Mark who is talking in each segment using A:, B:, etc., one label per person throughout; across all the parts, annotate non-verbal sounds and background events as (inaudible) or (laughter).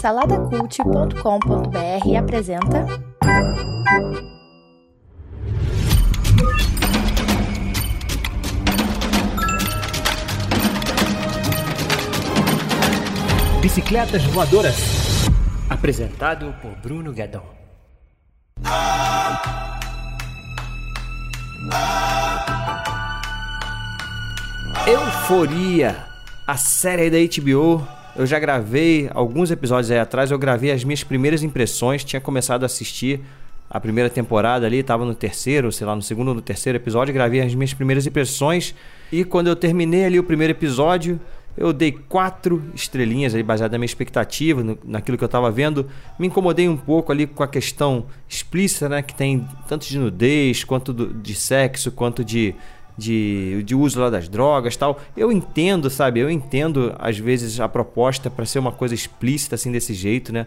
A: Saladacult.com.br apresenta.
B: Bicicletas Voadoras. Apresentado por Bruno Guedon. Euforia, a série da HBO. Eu já gravei alguns episódios aí atrás, eu gravei as minhas primeiras impressões, tinha começado a assistir a primeira temporada ali, estava no terceiro, sei lá, no segundo ou no terceiro episódio, gravei as minhas primeiras impressões e quando eu terminei ali o primeiro episódio, eu dei quatro estrelinhas aí, baseado na minha expectativa, no, naquilo que eu estava vendo. Me incomodei um pouco ali com a questão explícita, né? Que tem tanto de nudez, quanto do, de sexo, quanto de, de, de uso lá das drogas tal. Eu entendo, sabe? Eu entendo, às vezes, a proposta para ser uma coisa explícita assim desse jeito, né?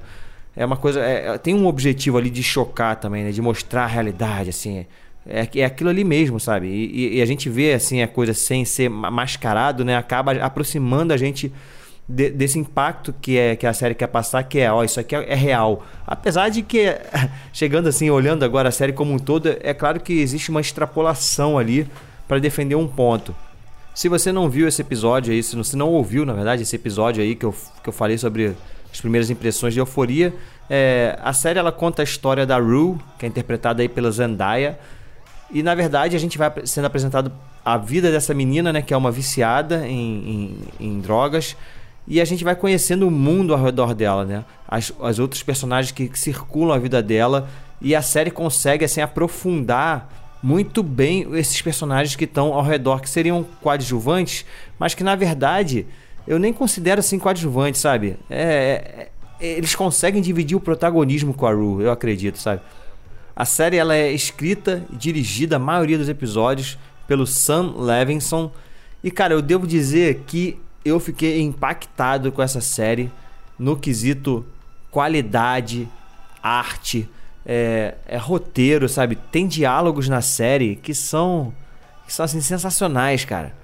B: É uma coisa. É, tem um objetivo ali de chocar também, né? De mostrar a realidade, assim. É, é aquilo ali mesmo, sabe? E, e, a gente vê assim a coisa sem ser mascarado, né? Acaba aproximando a gente de, desse impacto que é que a série quer passar, que é, ó, isso aqui é, é real. Apesar de que, (laughs) chegando assim, olhando agora a série como um todo, é claro que existe uma extrapolação ali para defender um ponto. Se você não viu esse episódio aí, se você não ouviu, na verdade, esse episódio aí que eu, que eu falei sobre as primeiras impressões de euforia, é, a série ela conta a história da Rue, que é interpretada aí pela Zendaya, e na verdade a gente vai sendo apresentado a vida dessa menina, né, que é uma viciada em, em, em drogas, e a gente vai conhecendo o mundo ao redor dela, né? As, as outros personagens que, que circulam a vida dela, e a série consegue assim aprofundar muito bem esses personagens que estão ao redor, que seriam coadjuvantes, mas que na verdade eu nem considero assim coadjuvantes, sabe? É, é, eles conseguem dividir o protagonismo com a Ru, eu acredito, sabe? A série ela é escrita e dirigida, a maioria dos episódios, pelo Sam Levinson. E cara, eu devo dizer que eu fiquei impactado com essa série no quesito qualidade, arte, é, é roteiro, sabe? Tem diálogos na série que são que são assim sensacionais, cara.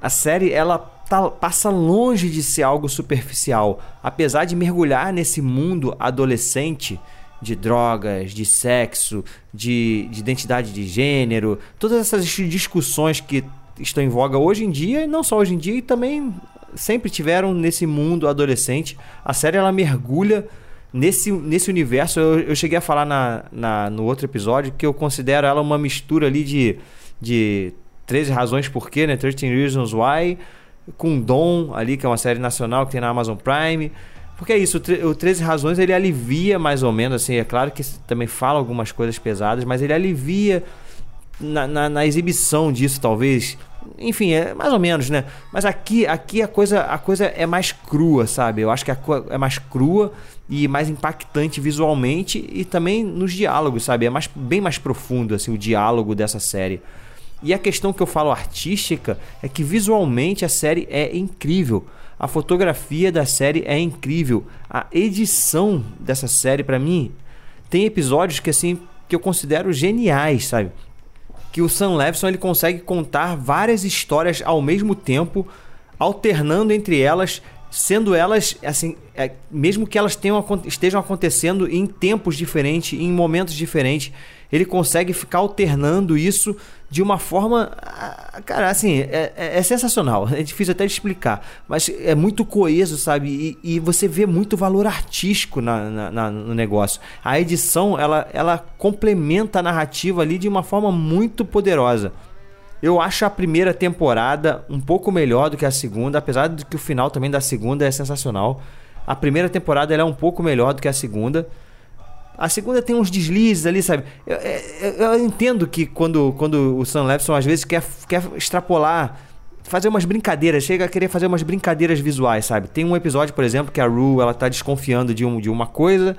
B: A série ela tá, passa longe de ser algo superficial, apesar de mergulhar nesse mundo adolescente de drogas, de sexo, de, de identidade de gênero, todas essas discussões que estão em voga hoje em dia, e não só hoje em dia, e também sempre tiveram nesse mundo adolescente. A série ela mergulha nesse, nesse universo. Eu, eu cheguei a falar na, na, no outro episódio que eu considero ela uma mistura ali de, de 13 razões por quê, né? 13 Reasons Why, com Dom ali, que é uma série nacional que tem na Amazon Prime. Porque é isso, o 13 Razões ele alivia mais ou menos, assim, é claro que também fala algumas coisas pesadas, mas ele alivia na, na, na, exibição disso, talvez. Enfim, é mais ou menos, né? Mas aqui, aqui a coisa, a coisa é mais crua, sabe? Eu acho que a é mais crua e mais impactante visualmente e também nos diálogos, sabe? É mais, bem mais profundo assim o diálogo dessa série. E a questão que eu falo artística é que visualmente a série é incrível. A fotografia da série é incrível. A edição dessa série para mim tem episódios que assim que eu considero geniais, sabe? Que o Sam Levinson ele consegue contar várias histórias ao mesmo tempo, alternando entre elas, sendo elas assim, é, mesmo que elas tenham, estejam acontecendo em tempos diferentes, em momentos diferentes, ele consegue ficar alternando isso de uma forma. Ah, cara, assim, é, é, é, sensacional. É difícil até de explicar. Mas é muito coeso, sabe? E, e você vê muito valor artístico na, na, na, no negócio. A edição, ela, ela complementa a narrativa ali de uma forma muito poderosa. Eu acho a primeira temporada um pouco melhor do que a segunda, apesar de que o final também da segunda é sensacional. A primeira temporada é um pouco melhor do que a segunda. A segunda tem uns deslizes ali, sabe? Eu, eu, eu entendo que quando, quando o Sam Levinson às vezes quer, quer extrapolar, fazer umas brincadeiras, chega a querer fazer umas brincadeiras visuais, sabe? Tem um episódio, por exemplo, que a Rue ela tá desconfiando de, um, de uma coisa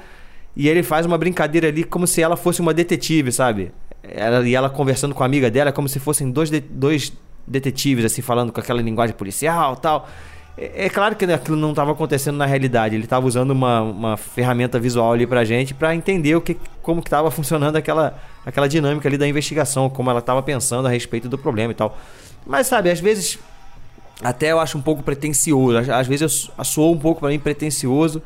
B: e ele faz uma brincadeira ali como se ela fosse uma detetive, sabe? Ela, e ela conversando com a amiga dela como se fossem dois, de, dois detetives, assim, falando com aquela linguagem policial tal. É, é claro que aquilo não estava acontecendo na realidade. Ele estava usando uma, uma ferramenta visual ali pra gente para entender o que, como que estava funcionando aquela, aquela dinâmica ali da investigação, como ela estava pensando a respeito do problema e tal. Mas sabe, às vezes até eu acho um pouco pretencioso. Às, vezes eu sou um pouco para mim pretencioso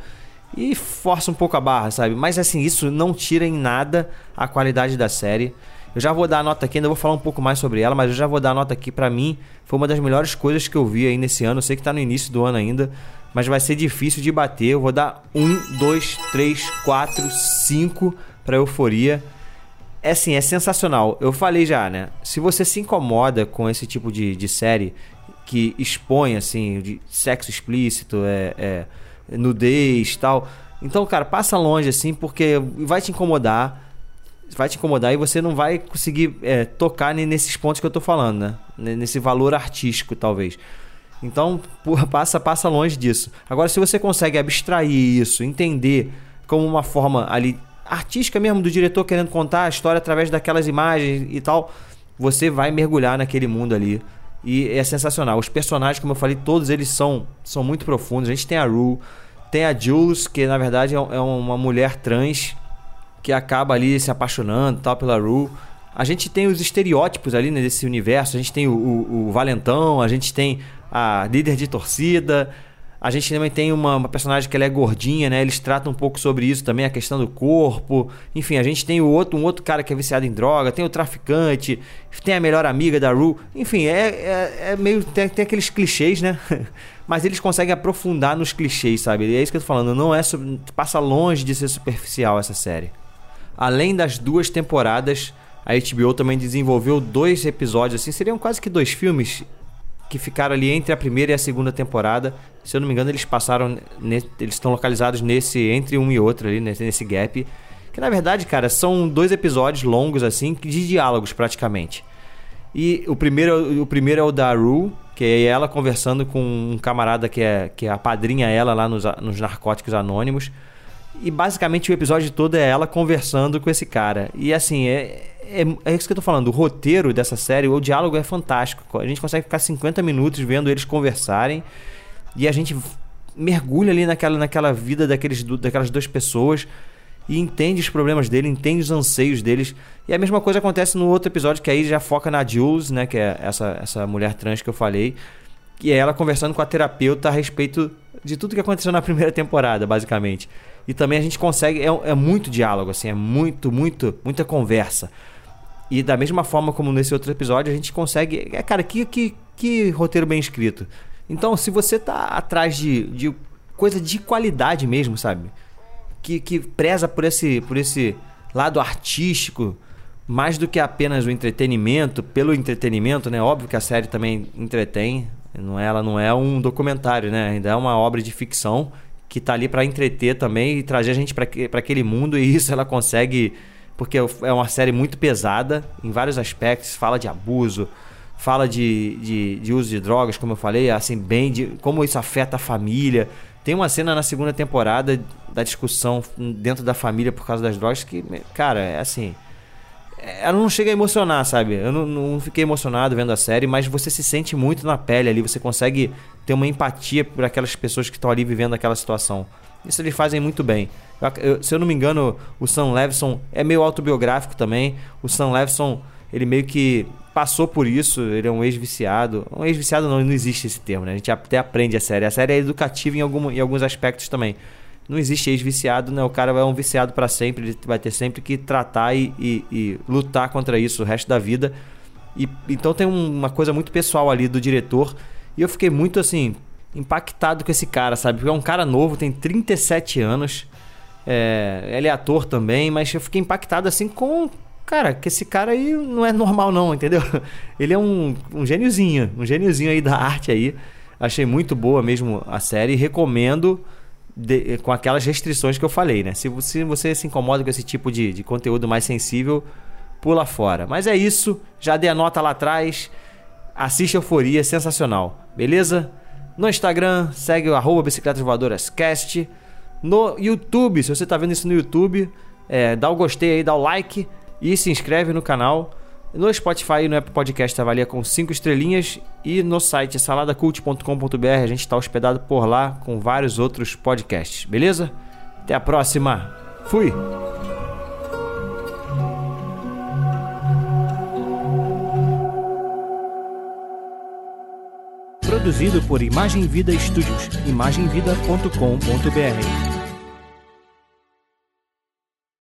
B: e força um pouco a barra, sabe? Mas assim, isso não tira em nada a qualidade da série. Eu já vou dar a nota aqui, ainda vou falar um pouco mais sobre ela, mas eu já vou dar a nota aqui para mim. Foi uma das melhores coisas que eu vi aí nesse ano. Eu sei que tá no início do ano ainda, mas vai ser difícil de bater. Eu vou dar um, dois, três, quatro, cinco para Euforia. É assim, é sensacional. Eu falei já, né? Se você se incomoda com esse tipo de, de série que expõe, assim, de sexo explícito, é, é nudez tal. Então, cara, passa longe, assim, porque vai te incomodar vai te incomodar e você não vai conseguir é, tocar nesses pontos que eu tô falando, né? Nesse valor artístico, talvez. Então, passa, passa longe disso. Agora, se você consegue abstrair isso, entender como uma forma ali artística mesmo do diretor querendo contar a história através daquelas imagens e tal, você vai mergulhar naquele mundo ali. E é sensacional. Os personagens, como eu falei, todos eles são, são muito profundos. A gente tem a Rue, tem a Jules, que na verdade é, é uma mulher trans que acaba ali se apaixonando tal pela Rue. A gente tem os estereótipos ali né, nesse universo. A gente tem o, o, o Valentão, a gente tem a líder de torcida, a gente também tem uma, uma, personagem que ela é gordinha, né? Eles tratam um pouco sobre isso também, a questão do corpo. Enfim, a gente tem o outro, um outro cara que é viciado em droga, tem o traficante, tem a melhor amiga da Rue. Enfim, é, é, é meio. Tem, tem, aqueles clichês, né? (laughs) Mas eles conseguem aprofundar nos clichês, sabe? E é isso que eu tô falando. Não é. Passa longe de ser superficial essa série. Além das duas temporadas, a HBO também desenvolveu dois episódios, assim, seriam quase que dois filmes que ficaram ali entre a primeira e a segunda temporada. Se eu não me engano, eles passaram. eles estão localizados nesse. entre um e outro ali, nesse, nesse gap. Que na verdade, cara, são dois episódios longos, assim, de diálogos praticamente. E o primeiro, o primeiro é o da Rue, que é ela conversando com um camarada que é, que é a padrinha ela lá nos, nos Narcóticos Anônimos. E basicamente o episódio todo é ela conversando com esse cara. E assim, é, é, é, isso que eu tô falando. O roteiro dessa série, o diálogo é fantástico. A gente consegue ficar 50 minutos vendo eles conversarem e a gente mergulha ali naquela, naquela vida daqueles, daquelas duas pessoas e entende os problemas dele, entende os anseios deles. E a mesma coisa acontece no outro episódio que aí já foca na Jules, né, que é essa, essa mulher trans que eu falei, que é ela conversando com a terapeuta a respeito de tudo que aconteceu na primeira temporada, basicamente. E também a gente consegue é, é muito diálogo assim, é muito, muito, muita conversa. E da mesma forma como nesse outro episódio, a gente consegue. É, cara, que, que, que roteiro bem escrito. Então, se você tá atrás de, de coisa de qualidade mesmo, sabe? Que, que preza por esse, por esse lado artístico, mais do que apenas o entretenimento, pelo entretenimento, né? Óbvio que a série também entretém. Não é, ela não é um documentário, né? Ainda é uma obra de ficção que tá ali para entreter também e trazer a gente para aquele mundo e isso ela consegue porque é uma série muito pesada em vários aspectos, fala de abuso, fala de, de, de, uso de drogas, como eu falei, assim, bem de como isso afeta a família. Tem uma cena na segunda temporada da discussão dentro da família por causa das drogas que, cara, é assim. Ela não chega a emocionar, sabe? Eu não, não fiquei emocionado vendo a série, mas você se sente muito na pele ali, você consegue ter uma empatia por aquelas pessoas que estão ali vivendo aquela situação. Isso eles fazem muito bem. Eu, se eu não me engano, o Sam Levinson é meio autobiográfico também. O Sam Levinson, ele meio que passou por isso, ele é um ex-viciado. Um ex-viciado não, não existe esse termo, né? A gente até aprende a série. A série é educativa em, algum, em alguns aspectos também. Não existe ex-viciado, né? O cara é um viciado para sempre, ele vai ter sempre que tratar e, e, e, lutar contra isso o resto da vida. E, então tem uma coisa muito pessoal ali do diretor. E eu fiquei muito assim, impactado com esse cara, sabe? Porque é um cara novo, tem 37 anos. É, ele é ator também, mas eu fiquei impactado assim com. Cara, que esse cara aí não é normal, não, entendeu? (laughs) Ele é um, um gêniozinho, um gêniozinho aí da arte aí. Achei muito boa mesmo a série. Recomendo de, com aquelas restrições que eu falei, né? Se você, se você se incomoda com esse tipo de, de conteúdo mais sensível, pula fora. Mas é isso. Já dei a nota lá atrás. Assiste Euforia, sensacional. Beleza? No Instagram, segue o arroba Bicicletas Voadoras Cast. No YouTube, se você está vendo isso no YouTube, é, dá o gostei aí, dá o like e se inscreve no canal. No Spotify e no Apple Podcast avalia com 5 estrelinhas. E no site saladacult.com.br a gente está hospedado por lá com vários outros podcasts, beleza? Até a próxima. Fui! produzido por Imagem Vida Studios, imagemvida.com.br.